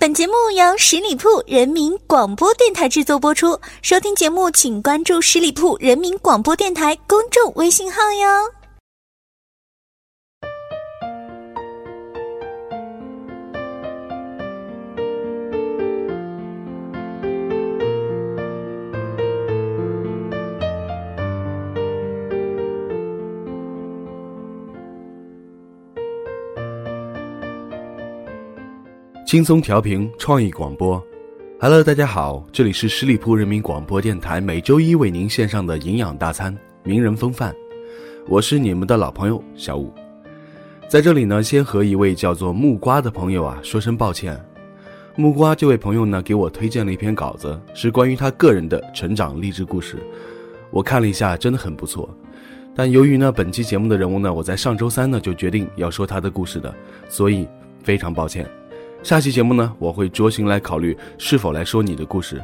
本节目由十里铺人民广播电台制作播出。收听节目，请关注十里铺人民广播电台公众微信号哟。轻松调频，创意广播。Hello，大家好，这里是十里铺人民广播电台，每周一为您献上的营养大餐——名人风范。我是你们的老朋友小五，在这里呢，先和一位叫做木瓜的朋友啊说声抱歉。木瓜这位朋友呢，给我推荐了一篇稿子，是关于他个人的成长励志故事。我看了一下，真的很不错。但由于呢，本期节目的人物呢，我在上周三呢就决定要说他的故事的，所以非常抱歉。下期节目呢，我会酌情来考虑是否来说你的故事。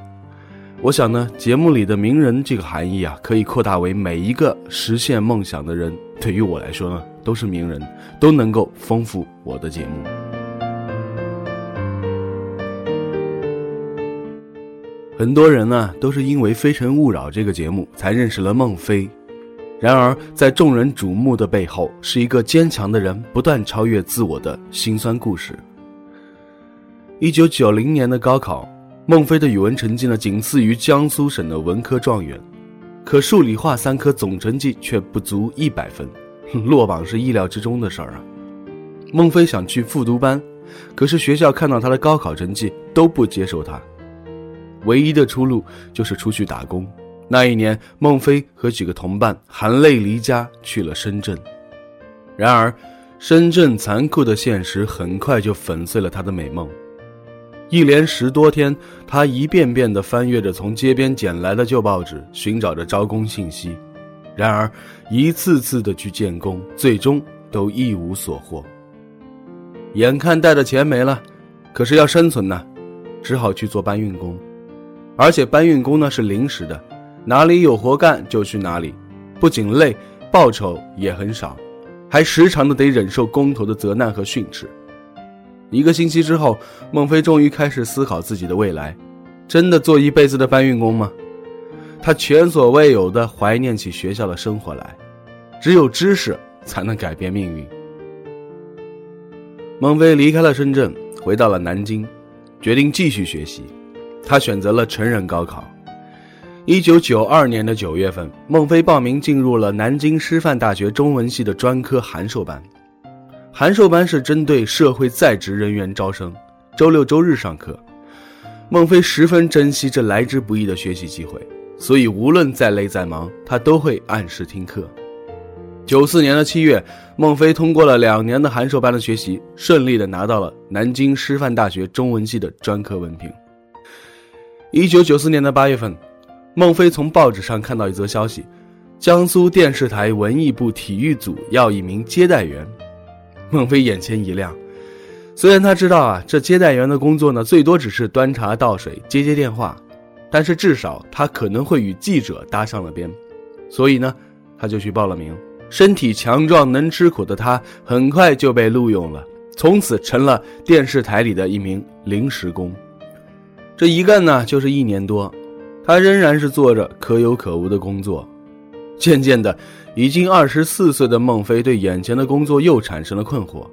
我想呢，节目里的名人这个含义啊，可以扩大为每一个实现梦想的人。对于我来说呢，都是名人，都能够丰富我的节目。很多人呢，都是因为《非诚勿扰》这个节目才认识了孟非。然而，在众人瞩目的背后，是一个坚强的人不断超越自我的辛酸故事。一九九零年的高考，孟非的语文成绩呢仅次于江苏省的文科状元，可数理化三科总成绩却不足一百分，落榜是意料之中的事儿啊。孟非想去复读班，可是学校看到他的高考成绩都不接受他，唯一的出路就是出去打工。那一年，孟非和几个同伴含泪离家去了深圳，然而，深圳残酷的现实很快就粉碎了他的美梦。一连十多天，他一遍遍地翻阅着从街边捡来的旧报纸，寻找着招工信息。然而，一次次的去建工，最终都一无所获。眼看带的钱没了，可是要生存呢，只好去做搬运工。而且搬运工呢是临时的，哪里有活干就去哪里，不仅累，报酬也很少，还时常的得忍受工头的责难和训斥。一个星期之后，孟非终于开始思考自己的未来：真的做一辈子的搬运工吗？他前所未有的怀念起学校的生活来。只有知识才能改变命运。孟非离开了深圳，回到了南京，决定继续学习。他选择了成人高考。一九九二年的九月份，孟非报名进入了南京师范大学中文系的专科函授班。函授班是针对社会在职人员招生，周六周日上课。孟非十分珍惜这来之不易的学习机会，所以无论再累再忙，他都会按时听课。九四年的七月，孟非通过了两年的函授班的学习，顺利的拿到了南京师范大学中文系的专科文凭。一九九四年的八月份，孟非从报纸上看到一则消息：江苏电视台文艺部体育组要一名接待员。孟非眼前一亮，虽然他知道啊，这接待员的工作呢，最多只是端茶倒水、接接电话，但是至少他可能会与记者搭上了边，所以呢，他就去报了名。身体强壮、能吃苦的他，很快就被录用了，从此成了电视台里的一名临时工。这一干呢，就是一年多，他仍然是做着可有可无的工作。渐渐的，已经二十四岁的孟非对眼前的工作又产生了困惑，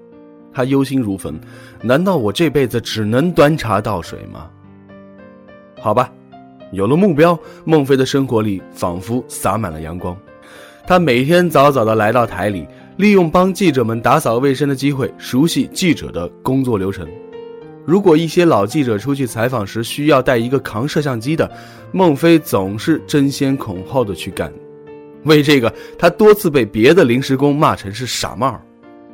他忧心如焚。难道我这辈子只能端茶倒水吗？好吧，有了目标，孟非的生活里仿佛洒满了阳光。他每天早早的来到台里，利用帮记者们打扫卫生的机会，熟悉记者的工作流程。如果一些老记者出去采访时需要带一个扛摄像机的，孟非总是争先恐后的去干。为这个，他多次被别的临时工骂成是傻帽，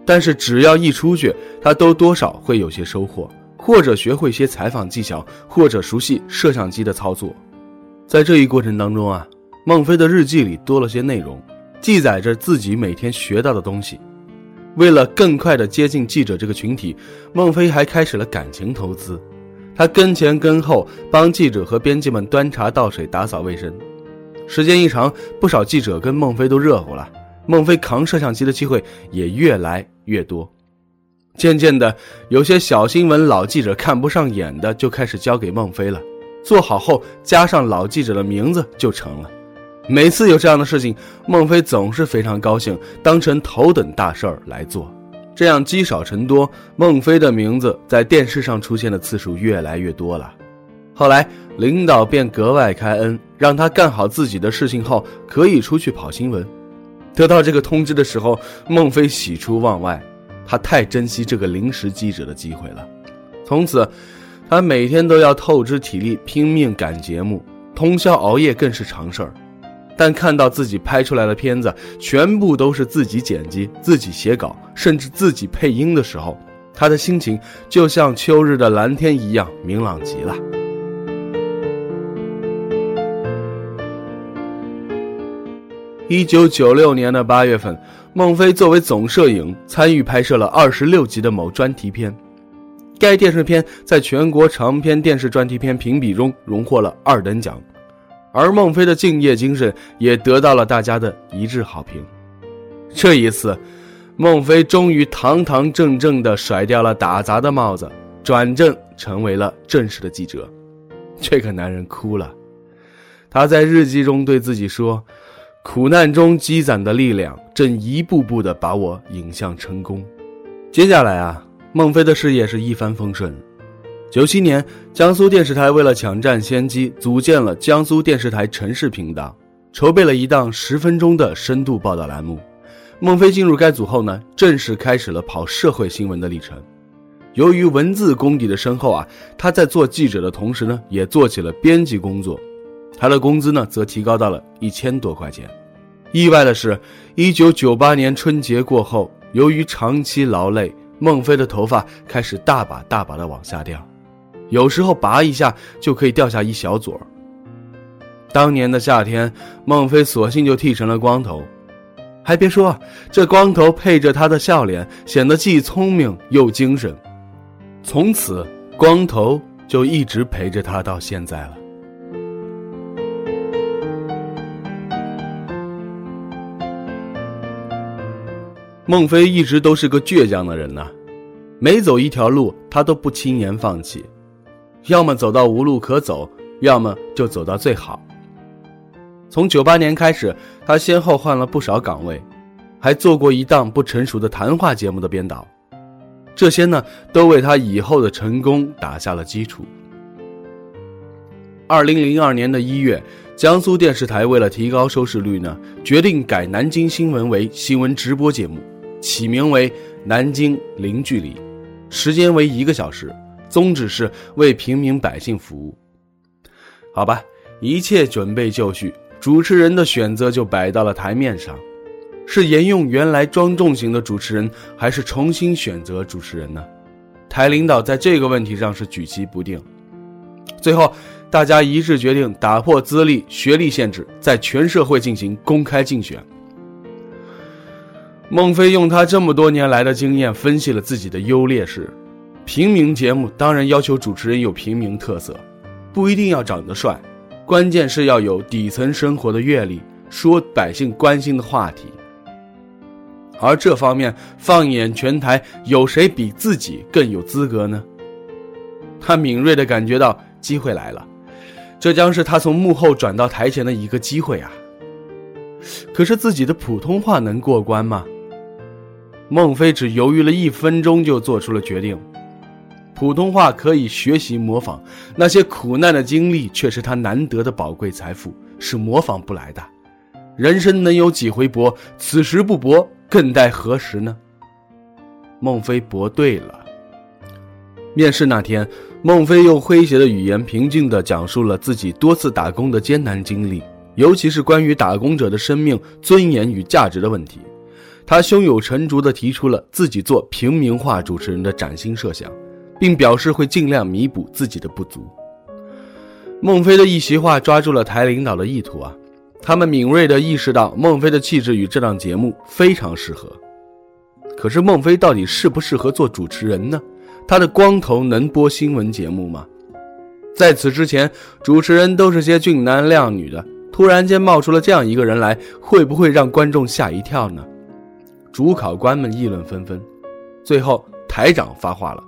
但是只要一出去，他都多少会有些收获，或者学会些采访技巧，或者熟悉摄像机的操作。在这一过程当中啊，孟非的日记里多了些内容，记载着自己每天学到的东西。为了更快地接近记者这个群体，孟非还开始了感情投资，他跟前跟后，帮记者和编辑们端茶倒水、打扫卫生。时间一长，不少记者跟孟非都热乎了，孟非扛摄像机的机会也越来越多。渐渐的，有些小新闻老记者看不上眼的，就开始交给孟非了。做好后加上老记者的名字就成了。每次有这样的事情，孟非总是非常高兴，当成头等大事儿来做。这样积少成多，孟非的名字在电视上出现的次数越来越多了。后来领导便格外开恩，让他干好自己的事情后可以出去跑新闻。得到这个通知的时候，孟非喜出望外。他太珍惜这个临时记者的机会了，从此，他每天都要透支体力拼命赶节目，通宵熬夜更是常事儿。但看到自己拍出来的片子全部都是自己剪辑、自己写稿，甚至自己配音的时候，他的心情就像秋日的蓝天一样明朗极了。一九九六年的八月份，孟非作为总摄影参与拍摄了二十六集的某专题片。该电视片在全国长篇电视专题片评比中荣获了二等奖，而孟非的敬业精神也得到了大家的一致好评。这一次，孟非终于堂堂正正地甩掉了打杂的帽子，转正成为了正式的记者。这个男人哭了，他在日记中对自己说。苦难中积攒的力量，正一步步的把我引向成功。接下来啊，孟非的事业是一帆风顺。九七年，江苏电视台为了抢占先机，组建了江苏电视台城市频道，筹备了一档十分钟的深度报道栏目。孟非进入该组后呢，正式开始了跑社会新闻的历程。由于文字功底的深厚啊，他在做记者的同时呢，也做起了编辑工作。他的工资呢，则提高到了一千多块钱。意外的是，一九九八年春节过后，由于长期劳累，孟非的头发开始大把大把的往下掉，有时候拔一下就可以掉下一小撮。当年的夏天，孟非索性就剃成了光头，还别说，这光头配着他的笑脸，显得既聪明又精神。从此，光头就一直陪着他到现在了。孟非一直都是个倔强的人呐，每走一条路，他都不轻言放弃，要么走到无路可走，要么就走到最好。从九八年开始，他先后换了不少岗位，还做过一档不成熟的谈话节目的编导，这些呢，都为他以后的成功打下了基础。二零零二年的一月，江苏电视台为了提高收视率呢，决定改南京新闻为新闻直播节目。起名为《南京零距离》，时间为一个小时，宗旨是为平民百姓服务。好吧，一切准备就绪，主持人的选择就摆到了台面上：是沿用原来庄重型的主持人，还是重新选择主持人呢？台领导在这个问题上是举棋不定。最后，大家一致决定打破资历、学历限制，在全社会进行公开竞选。孟非用他这么多年来的经验分析了自己的优劣势。平民节目当然要求主持人有平民特色，不一定要长得帅，关键是要有底层生活的阅历，说百姓关心的话题。而这方面，放眼全台，有谁比自己更有资格呢？他敏锐地感觉到机会来了，这将是他从幕后转到台前的一个机会啊！可是自己的普通话能过关吗？孟非只犹豫了一分钟，就做出了决定。普通话可以学习模仿，那些苦难的经历却是他难得的宝贵财富，是模仿不来的。人生能有几回搏？此时不搏，更待何时呢？孟非搏对了。面试那天，孟非用诙谐的语言，平静地讲述了自己多次打工的艰难经历，尤其是关于打工者的生命、尊严与价值的问题。他胸有成竹地提出了自己做平民化主持人的崭新设想，并表示会尽量弥补自己的不足。孟非的一席话抓住了台领导的意图啊，他们敏锐地意识到孟非的气质与这档节目非常适合。可是孟非到底适不适合做主持人呢？他的光头能播新闻节目吗？在此之前，主持人都是些俊男靓女的，突然间冒出了这样一个人来，会不会让观众吓一跳呢？主考官们议论纷纷，最后台长发话了：“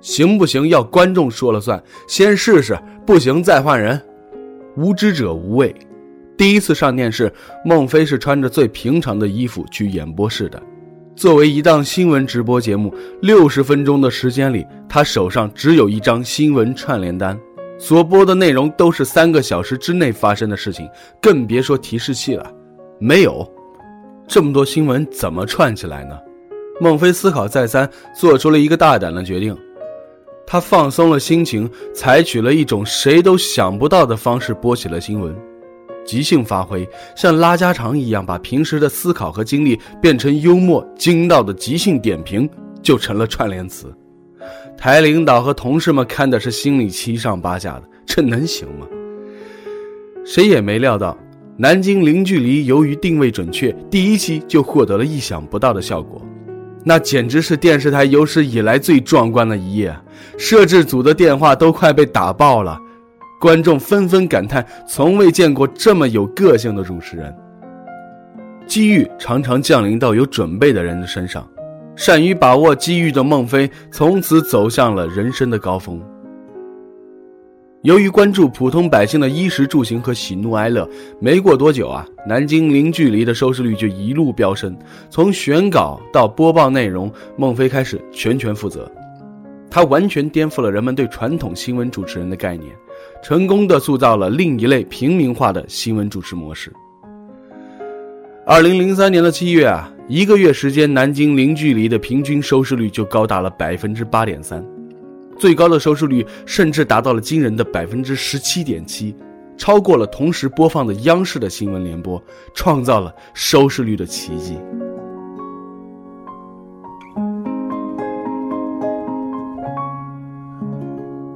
行不行要观众说了算，先试试，不行再换人。”无知者无畏。第一次上电视，孟非是穿着最平常的衣服去演播室的。作为一档新闻直播节目，六十分钟的时间里，他手上只有一张新闻串联单，所播的内容都是三个小时之内发生的事情，更别说提示器了。没有这么多新闻，怎么串起来呢？孟非思考再三，做出了一个大胆的决定。他放松了心情，采取了一种谁都想不到的方式播起了新闻，即兴发挥，像拉家常一样，把平时的思考和经历变成幽默精到的即兴点评，就成了串联词。台领导和同事们看的是心里七上八下的，这能行吗？谁也没料到，南京零距离由于定位准确，第一期就获得了意想不到的效果。那简直是电视台有史以来最壮观的一页，摄制组的电话都快被打爆了，观众纷纷感叹从未见过这么有个性的主持人。机遇常常降临到有准备的人的身上，善于把握机遇的孟非从此走向了人生的高峰。由于关注普通百姓的衣食住行和喜怒哀乐，没过多久啊，南京零距离的收视率就一路飙升。从选稿到播报内容，孟非开始全权负责。他完全颠覆了人们对传统新闻主持人的概念，成功的塑造了另一类平民化的新闻主持模式。二零零三年的七月啊，一个月时间，南京零距离的平均收视率就高达了百分之八点三。最高的收视率甚至达到了惊人的百分之十七点七，超过了同时播放的央视的新闻联播，创造了收视率的奇迹。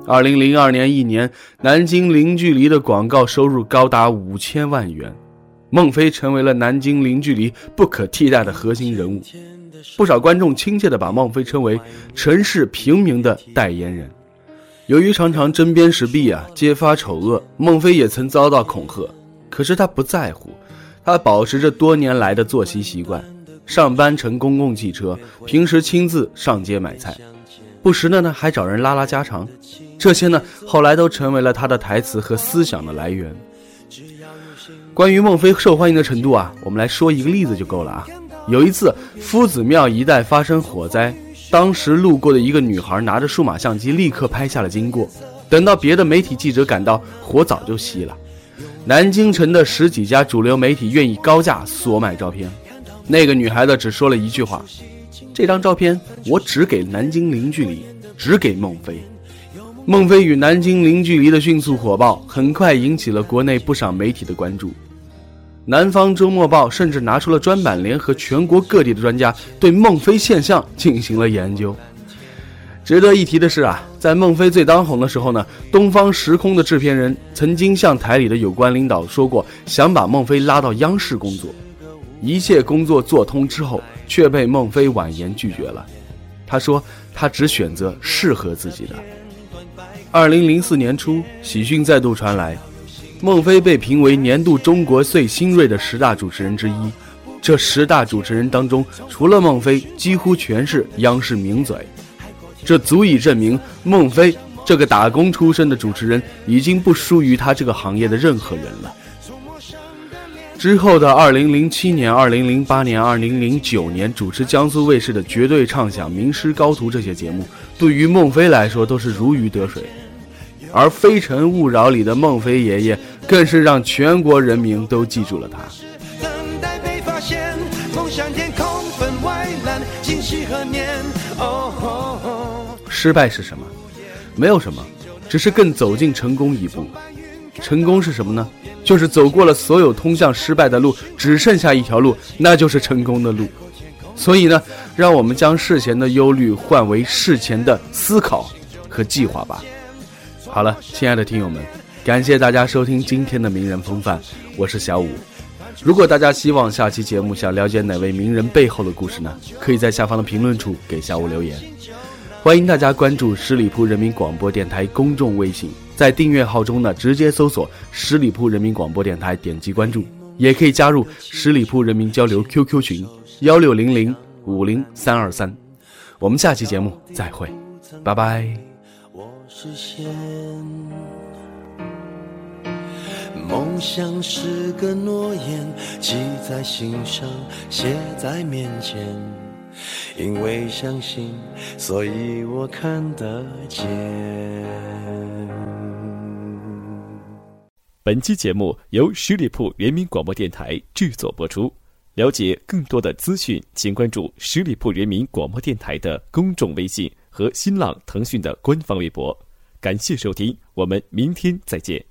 二零零二年一年，南京零距离的广告收入高达五千万元，孟非成为了南京零距离不可替代的核心人物。不少观众亲切地把孟非称为“城市平民的代言人”。由于常常针砭时弊啊，揭发丑恶，孟非也曾遭到恐吓。可是他不在乎，他保持着多年来的作息习惯，上班乘公共汽车，平时亲自上街买菜，不时的呢还找人拉拉家常。这些呢后来都成为了他的台词和思想的来源。关于孟非受欢迎的程度啊，我们来说一个例子就够了啊。有一次，夫子庙一带发生火灾，当时路过的一个女孩拿着数码相机，立刻拍下了经过。等到别的媒体记者赶到，火早就熄了。南京城的十几家主流媒体愿意高价索买照片，那个女孩子只说了一句话：“这张照片我只给南京零距离，只给孟非。”孟非与南京零距离的迅速火爆，很快引起了国内不少媒体的关注。南方周末报甚至拿出了专版，联合全国各地的专家对孟非现象进行了研究。值得一提的是啊，在孟非最当红的时候呢，东方时空的制片人曾经向台里的有关领导说过，想把孟非拉到央视工作。一切工作做通之后，却被孟非婉言拒绝了。他说他只选择适合自己的。二零零四年初，喜讯再度传来。孟非被评为年度中国最新锐的十大主持人之一，这十大主持人当中，除了孟非，几乎全是央视名嘴，这足以证明孟非这个打工出身的主持人已经不输于他这个行业的任何人了。之后的2007年、2008年、2009年，主持江苏卫视的《绝对畅想》《名师高徒》这些节目，对于孟非来说都是如鱼得水。而《非诚勿扰》里的孟非爷爷，更是让全国人民都记住了他。失败是什么？没有什么，只是更走近成功一步。成功是什么呢？就是走过了所有通向失败的路，只剩下一条路，那就是成功的路。所以呢，让我们将事前的忧虑换为事前的思考和计划吧。好了，亲爱的听友们，感谢大家收听今天的名人风范，我是小五。如果大家希望下期节目想了解哪位名人背后的故事呢？可以在下方的评论处给小五留言。欢迎大家关注十里铺人民广播电台公众微信，在订阅号中呢直接搜索十里铺人民广播电台，点击关注，也可以加入十里铺人民交流 QQ 群幺六零零五零三二三。我们下期节目再会，拜拜。实现梦想是个诺言，记在心上，写在面前。因为相信，所以我看得见。本期节目由十里铺人民广播电台制作播出。了解更多的资讯，请关注十里铺人民广播电台的公众微信和新浪、腾讯的官方微博。感谢收听，我们明天再见。